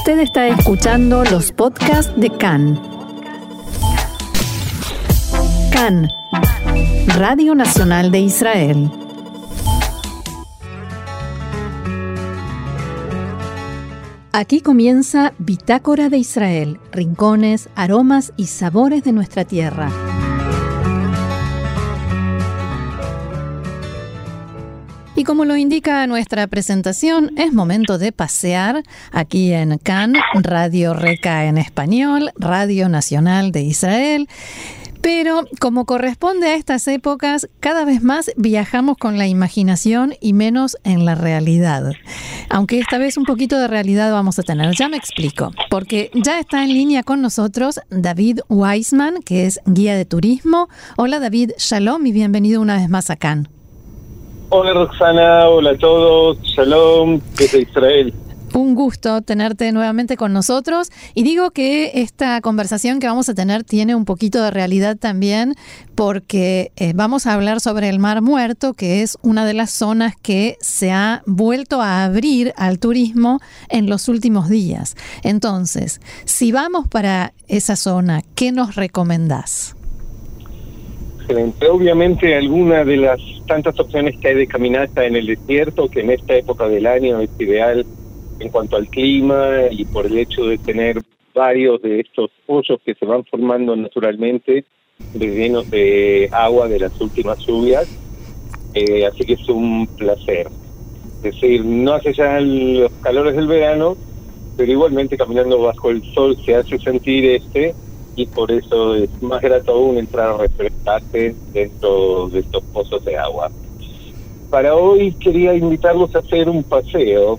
Usted está escuchando los podcasts de CAN. CAN, Radio Nacional de Israel. Aquí comienza Bitácora de Israel, rincones, aromas y sabores de nuestra tierra. Y como lo indica nuestra presentación, es momento de pasear aquí en Cannes, Radio Reca en español, Radio Nacional de Israel. Pero como corresponde a estas épocas, cada vez más viajamos con la imaginación y menos en la realidad. Aunque esta vez un poquito de realidad vamos a tener. Ya me explico. Porque ya está en línea con nosotros David Weisman, que es guía de turismo. Hola David, shalom y bienvenido una vez más a Cannes. Hola Roxana, hola a todos, shalom desde Israel. Un gusto tenerte nuevamente con nosotros y digo que esta conversación que vamos a tener tiene un poquito de realidad también porque eh, vamos a hablar sobre el Mar Muerto, que es una de las zonas que se ha vuelto a abrir al turismo en los últimos días. Entonces, si vamos para esa zona, ¿qué nos recomendás? Excelente. Obviamente alguna de las tantas opciones que hay de caminata en el desierto, que en esta época del año es ideal en cuanto al clima y por el hecho de tener varios de estos hoyos que se van formando naturalmente, llenos de agua de las últimas lluvias. Eh, así que es un placer. Es decir, no hace ya los calores del verano, pero igualmente caminando bajo el sol se hace sentir este y por eso es más grato aún entrar a refrescarse dentro de estos pozos de agua. Para hoy quería invitarlos a hacer un paseo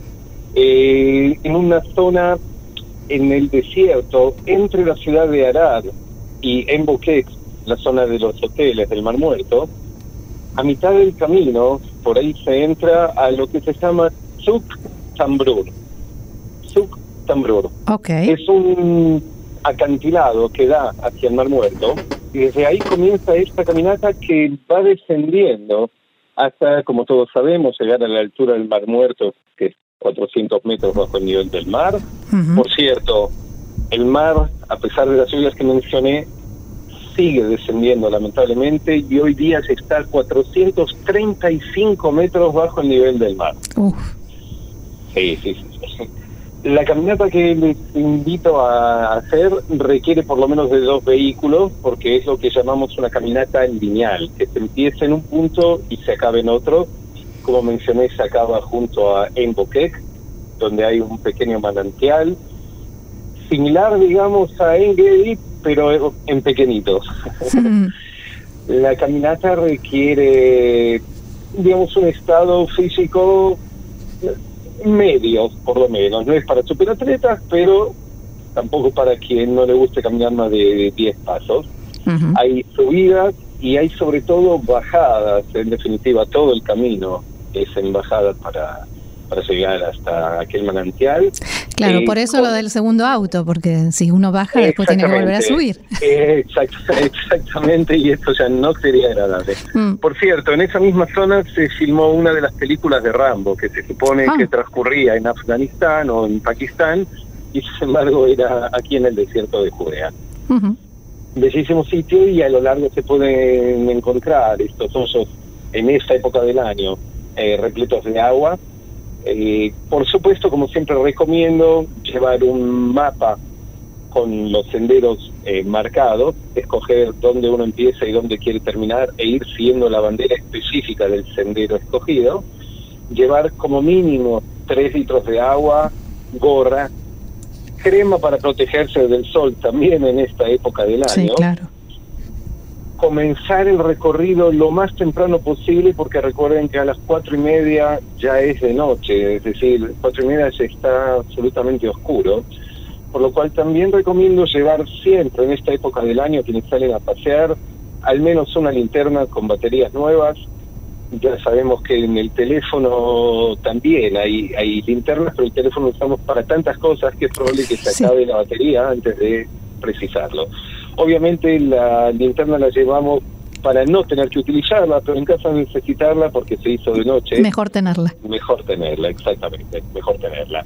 eh, en una zona en el desierto entre la ciudad de Arad y en la zona de los hoteles del Mar Muerto. A mitad del camino, por ahí se entra a lo que se llama Zuk Tambrur. Zuk Tambrur. Okay. Es un acantilado que da hacia el Mar Muerto y desde ahí comienza esta caminata que va descendiendo hasta, como todos sabemos, llegar a la altura del Mar Muerto, que es 400 metros bajo el nivel del mar. Por cierto, el mar, a pesar de las lluvias que mencioné, sigue descendiendo lamentablemente y hoy día se está a 435 metros bajo el nivel del mar. Sí, sí, sí. La caminata que les invito a hacer requiere por lo menos de dos vehículos, porque es lo que llamamos una caminata lineal, que se empieza en un punto y se acaba en otro. Como mencioné, se acaba junto a Enboquec, donde hay un pequeño manantial, similar, digamos, a Engedi, pero en pequeñitos. La caminata requiere, digamos, un estado físico medios, por lo menos. No es para superatletas, pero tampoco para quien no le guste caminar más de 10 pasos. Hay subidas y hay sobre todo bajadas, en definitiva, todo el camino es en bajadas para, para llegar hasta aquel manantial. Claro, por eso lo del segundo auto, porque si uno baja después tiene que volver a subir. exactamente, y esto ya no sería agradable. Mm. Por cierto, en esa misma zona se filmó una de las películas de Rambo, que se supone que ah. transcurría en Afganistán o en Pakistán, y sin embargo era aquí en el desierto de Judea. Bellísimo sitio y a lo largo se pueden encontrar estos osos en esta época del año, eh, repletos de agua, eh, por supuesto, como siempre recomiendo, llevar un mapa con los senderos eh, marcados, escoger dónde uno empieza y dónde quiere terminar e ir siguiendo la bandera específica del sendero escogido, llevar como mínimo 3 litros de agua, gorra, crema para protegerse del sol también en esta época del año. Sí, claro comenzar el recorrido lo más temprano posible porque recuerden que a las cuatro y media ya es de noche, es decir, cuatro y media ya está absolutamente oscuro, por lo cual también recomiendo llevar siempre en esta época del año quienes salen a pasear al menos una linterna con baterías nuevas. Ya sabemos que en el teléfono también hay, hay linternas, pero el teléfono lo usamos para tantas cosas que es probable que se acabe la batería antes de precisarlo. Obviamente la linterna la llevamos para no tener que utilizarla, pero en caso de necesitarla porque se hizo de noche. Mejor tenerla. Mejor tenerla, exactamente, mejor tenerla.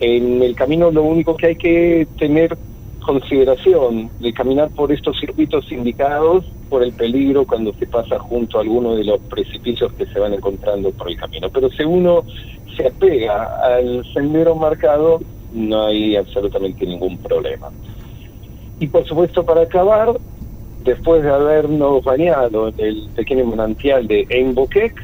En el camino lo único que hay que tener consideración de caminar por estos circuitos indicados por el peligro cuando se pasa junto a alguno de los precipicios que se van encontrando por el camino. Pero si uno se apega al sendero marcado, no hay absolutamente ningún problema. Y por supuesto, para acabar, después de habernos bañado en el pequeño manantial de Einbokek,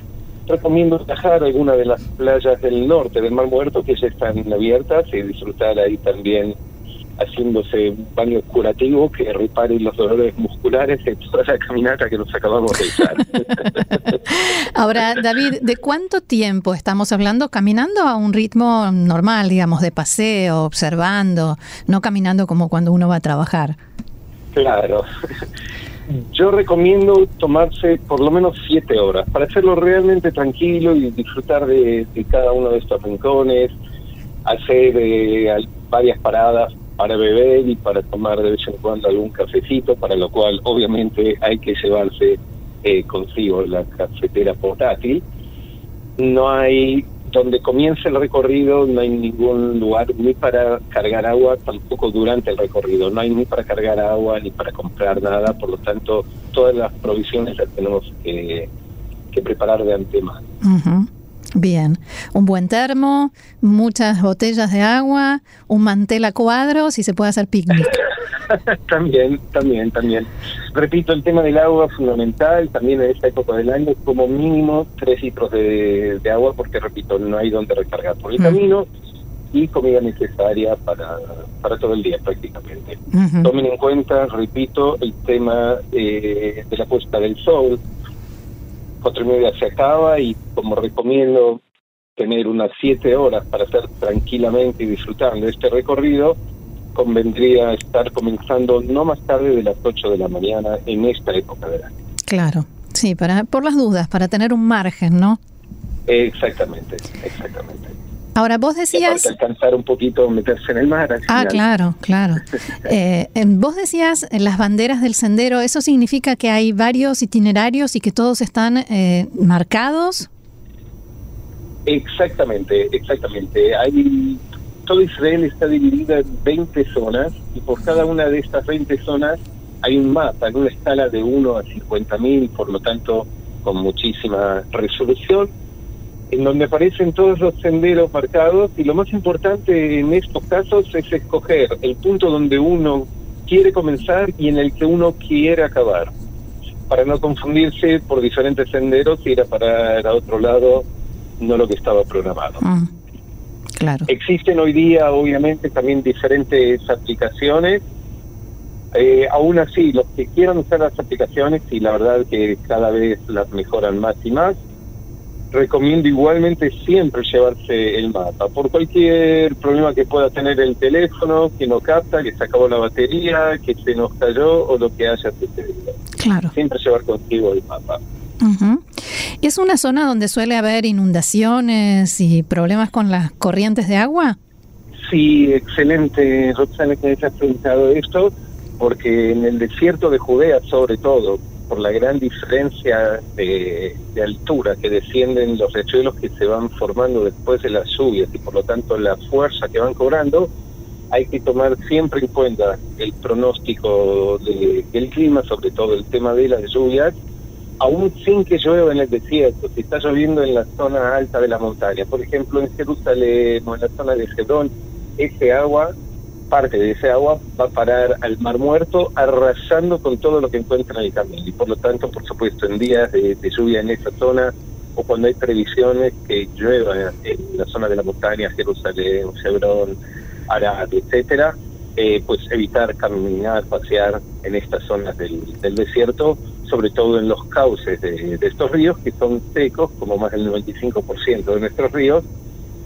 recomiendo viajar a alguna de las playas del norte del Mar Muerto que ya están abiertas y disfrutar ahí también haciéndose un baño curativo que repare los dolores musculares en toda la caminata que nos acabamos de echar. Ahora, David, ¿de cuánto tiempo estamos hablando caminando a un ritmo normal, digamos, de paseo, observando, no caminando como cuando uno va a trabajar? Claro. Yo recomiendo tomarse por lo menos siete horas para hacerlo realmente tranquilo y disfrutar de, cada uno de estos rincones, hacer eh, varias paradas para beber y para tomar de vez en cuando algún cafecito, para lo cual obviamente hay que llevarse eh, consigo la cafetera portátil. No hay, donde comienza el recorrido, no hay ningún lugar ni para cargar agua, tampoco durante el recorrido, no hay ni para cargar agua ni para comprar nada, por lo tanto todas las provisiones las tenemos que, preparar de antemano. Bien, un buen termo, muchas botellas de agua, un mantel a cuadros y se puede hacer picnic. también, también, también. Repito, el tema del agua es fundamental, también en esta época del año, como mínimo tres litros de, agua, porque repito, no hay donde recargar por el mm. camino y comida necesaria para, para todo el día prácticamente. Tomen en cuenta, repito, el tema eh, de la puesta del sol, cuatro y media se acaba y como recomiendo tener unas siete horas para hacer tranquilamente y disfrutando este recorrido, convendría estar comenzando no más tarde de las 8 de la mañana en esta época del año. Claro, sí, para por las dudas, para tener un margen, ¿no? Exactamente, exactamente. Ahora, vos decías... alcanzar un poquito, meterse en el mar. Ah, claro, claro. eh, vos decías las banderas del sendero, ¿eso significa que hay varios itinerarios y que todos están eh, marcados? Exactamente, exactamente. Hay, todo Israel está dividido en 20 zonas y por cada una de estas 20 zonas hay un mapa en una escala de 1 a 50 mil, por lo tanto con muchísima resolución en donde aparecen todos los senderos marcados y lo más importante en estos casos es escoger el punto donde uno quiere comenzar y en el que uno quiere acabar, para no confundirse por diferentes senderos y ir a parar a otro lado, no lo que estaba programado. Mm, claro. Existen hoy día, obviamente, también diferentes aplicaciones. Eh, aún así, los que quieran usar las aplicaciones, y la verdad que cada vez las mejoran más y más, recomiendo igualmente siempre llevarse el mapa, por cualquier problema que pueda tener el teléfono, que no capta, que se acabó la batería, que se nos cayó o lo que haya sucedido. Claro. Siempre llevar consigo el mapa. ¿Es una zona donde suele haber inundaciones y problemas con las corrientes de agua? Sí, excelente, Roxana, que hayas preguntado esto, porque en el desierto de Judea, sobre todo, por la gran diferencia de, altura que descienden los riachuelos que se van formando después de las lluvias y por lo tanto la fuerza que van cobrando, hay que tomar siempre en cuenta el pronóstico del clima, sobre todo el tema de las lluvias, aún sin que llueva en el desierto, si está lloviendo en la zona alta de la montaña, por ejemplo en Jerusalén o en la zona de Hebrón, ese agua parte de ese agua va a parar al Mar Muerto arrasando con todo lo que encuentra en el camino. Y por lo tanto, por supuesto, en días de, lluvia en esa zona o cuando hay previsiones que llueva en la zona de la montaña, Jerusalén, Hebrón, Arad, etcétera, eh, pues evitar caminar, pasear en estas zonas del, desierto, sobre todo en los cauces de, de, estos ríos que son secos, como más del 95% de nuestros ríos,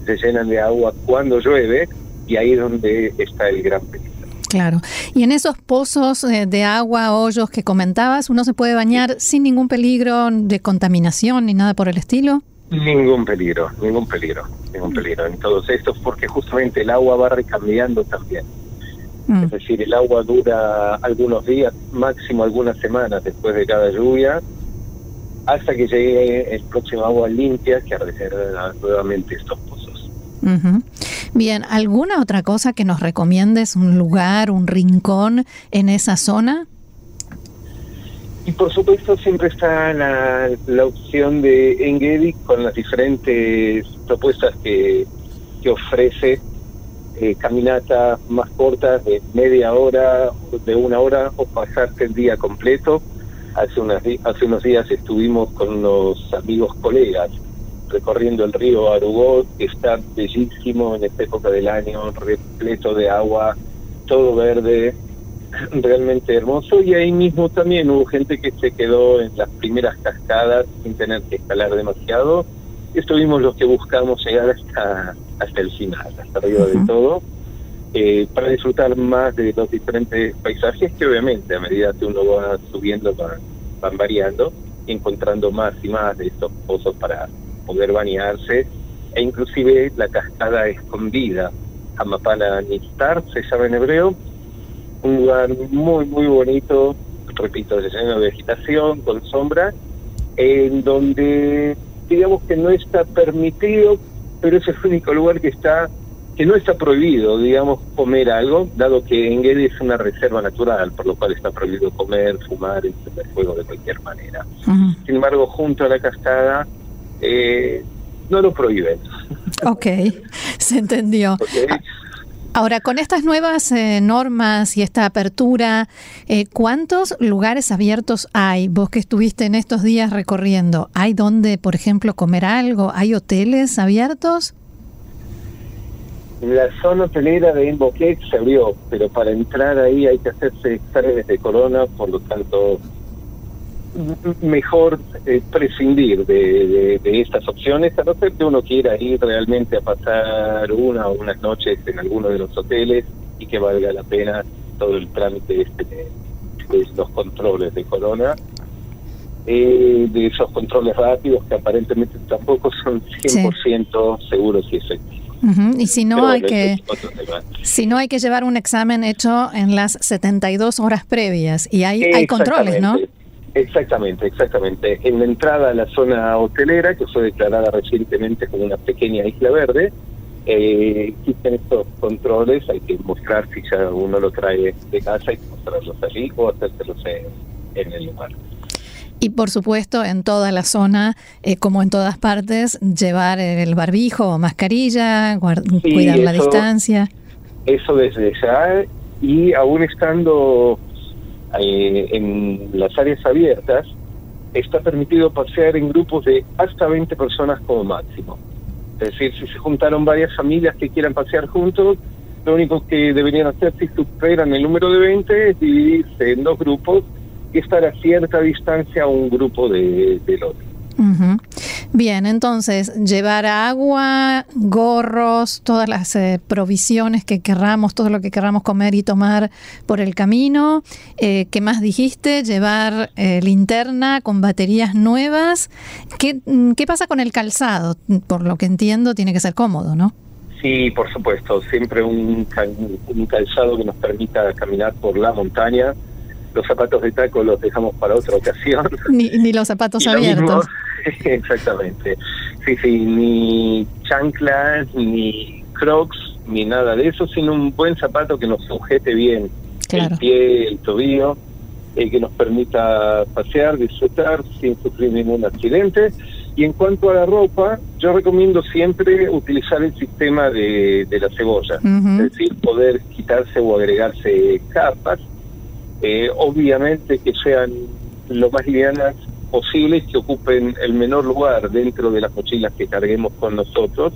se llenan de agua cuando llueve y ahí es donde está el gran peligro. Claro. Y en esos pozos eh, de agua, hoyos que comentabas, ¿uno se puede bañar sin ningún peligro de contaminación ni nada por el estilo? Ningún peligro, ningún peligro, ningún peligro en todos estos, porque justamente el agua va recambiando también. Mm. Es decir, el agua dura algunos días, máximo algunas semanas después de cada lluvia, hasta que llegue el próximo agua limpia que arrecerá nuevamente estos pozos. Bien, ¿alguna otra cosa que nos recomiendes? ¿Un lugar, un rincón en esa zona? Y por supuesto siempre está la, la opción de Engedi con las diferentes propuestas que, que ofrece eh, caminatas más cortas de media hora, de una hora o pasarte el día completo. Hace, unas, hace unos días estuvimos con unos amigos colegas recorriendo el río Arugó, que está bellísimo en esta época del año, repleto de agua, todo verde, realmente hermoso. Y ahí mismo también hubo gente que se quedó en las primeras cascadas sin tener que escalar demasiado. Estuvimos los que buscamos llegar hasta, hasta el final, hasta arriba de todo. Eh, para disfrutar más de los diferentes paisajes que obviamente a medida que uno va subiendo van, van variando, encontrando más y más de estos pozos para poder bañarse e inclusive la cascada escondida, Amapana Nistar se llama en hebreo, un lugar muy muy bonito, repito, lleno de vegetación, con sombra, en donde digamos que no está permitido, pero es el único lugar que está que no está prohibido, digamos, comer algo, dado que Enguedi es una reserva natural, por lo cual está prohibido comer, fumar, encender fuego de cualquier manera. Sin embargo, junto a la cascada eh, no lo prohíben. Ok, se entendió. Ahora, con estas nuevas eh, normas y esta apertura, eh, ¿cuántos lugares abiertos hay? Vos que estuviste en estos días recorriendo, ¿hay donde, por ejemplo, comer algo? ¿Hay hoteles abiertos? La zona hotelera de Invoquet se abrió, pero para entrar ahí hay que hacerse exámenes de corona, por lo tanto mejor eh, prescindir de, estas opciones, a no ser que uno quiera ir realmente a pasar una o unas noches en alguno de los hoteles y que valga la pena todo el trámite este de, los controles de corona, eh, de esos controles rápidos que aparentemente tampoco son 100% seguros y efectivos. Y si no hay que si no hay que llevar un examen hecho en las 72 horas previas y hay hay controles, ¿no? Exactamente, exactamente. En la entrada a la zona hotelera, que fue declarada recientemente como una pequeña isla verde, eh, existen estos controles, hay que mostrar si ya uno lo trae de casa, hay que mostrarlos allí o hacérselos en, el lugar. Y por supuesto, en toda la zona, eh, como en todas partes, llevar el barbijo o mascarilla, cuidar la distancia. Eso desde ya, y aún estando eh, en las áreas abiertas, está permitido pasear en grupos de hasta 20 personas como máximo. Es decir, si se juntaron varias familias que quieran pasear juntos, lo único que deberían hacer si superan el número de 20 es dividirse en dos grupos y estar a cierta distancia a un grupo de, del otro. Bien, entonces, llevar agua, gorros, todas las eh, provisiones que querramos, todo lo que querramos comer y tomar por el camino. Eh, ¿Qué más dijiste? Llevar eh, linterna con baterías nuevas. ¿Qué, mm, ¿Qué pasa con el calzado? Por lo que entiendo, tiene que ser cómodo, ¿no? Sí, por supuesto. Siempre un, un calzado que nos permita caminar por la montaña los zapatos de taco los dejamos para otra ocasión. Ni, ni los zapatos abiertos. exactamente. Sí, sí, ni chanclas, ni crocs, ni nada de eso, sino un buen zapato que nos sujete bien el pie, el tobillo, eh, que nos permita pasear, disfrutar sin sufrir ningún accidente. Y en cuanto a la ropa, yo recomiendo siempre utilizar el sistema de, de la cebolla, es decir, poder quitarse o agregarse capas eh, obviamente que sean lo más livianas posibles, que ocupen el menor lugar dentro de las mochilas que carguemos con nosotros.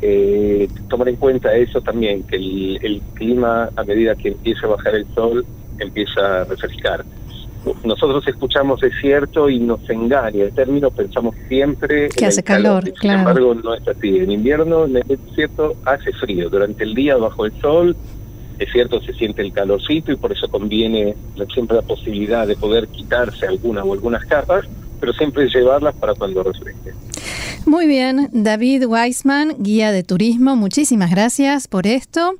Eh, tomar en cuenta eso también, que el, clima a medida que empieza a bajar el sol empieza a refrescar. Nosotros escuchamos desierto y nos engaña el término, pensamos siempre que hace calor. Sin embargo, no es así. En invierno, en el desierto, hace frío. Durante el día, bajo el sol, es cierto, se siente el calorcito y por eso conviene siempre la posibilidad de poder quitarse alguna o algunas capas, pero siempre llevarlas para cuando refresque. Muy bien, David Weisman, guía de turismo, muchísimas gracias por esto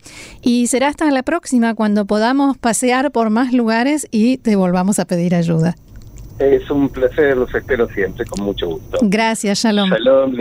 y será hasta la próxima cuando podamos pasear por más lugares y te volvamos a pedir ayuda. Es un placer, los espero siempre, con mucho gusto. Gracias, Shalom. Shalom,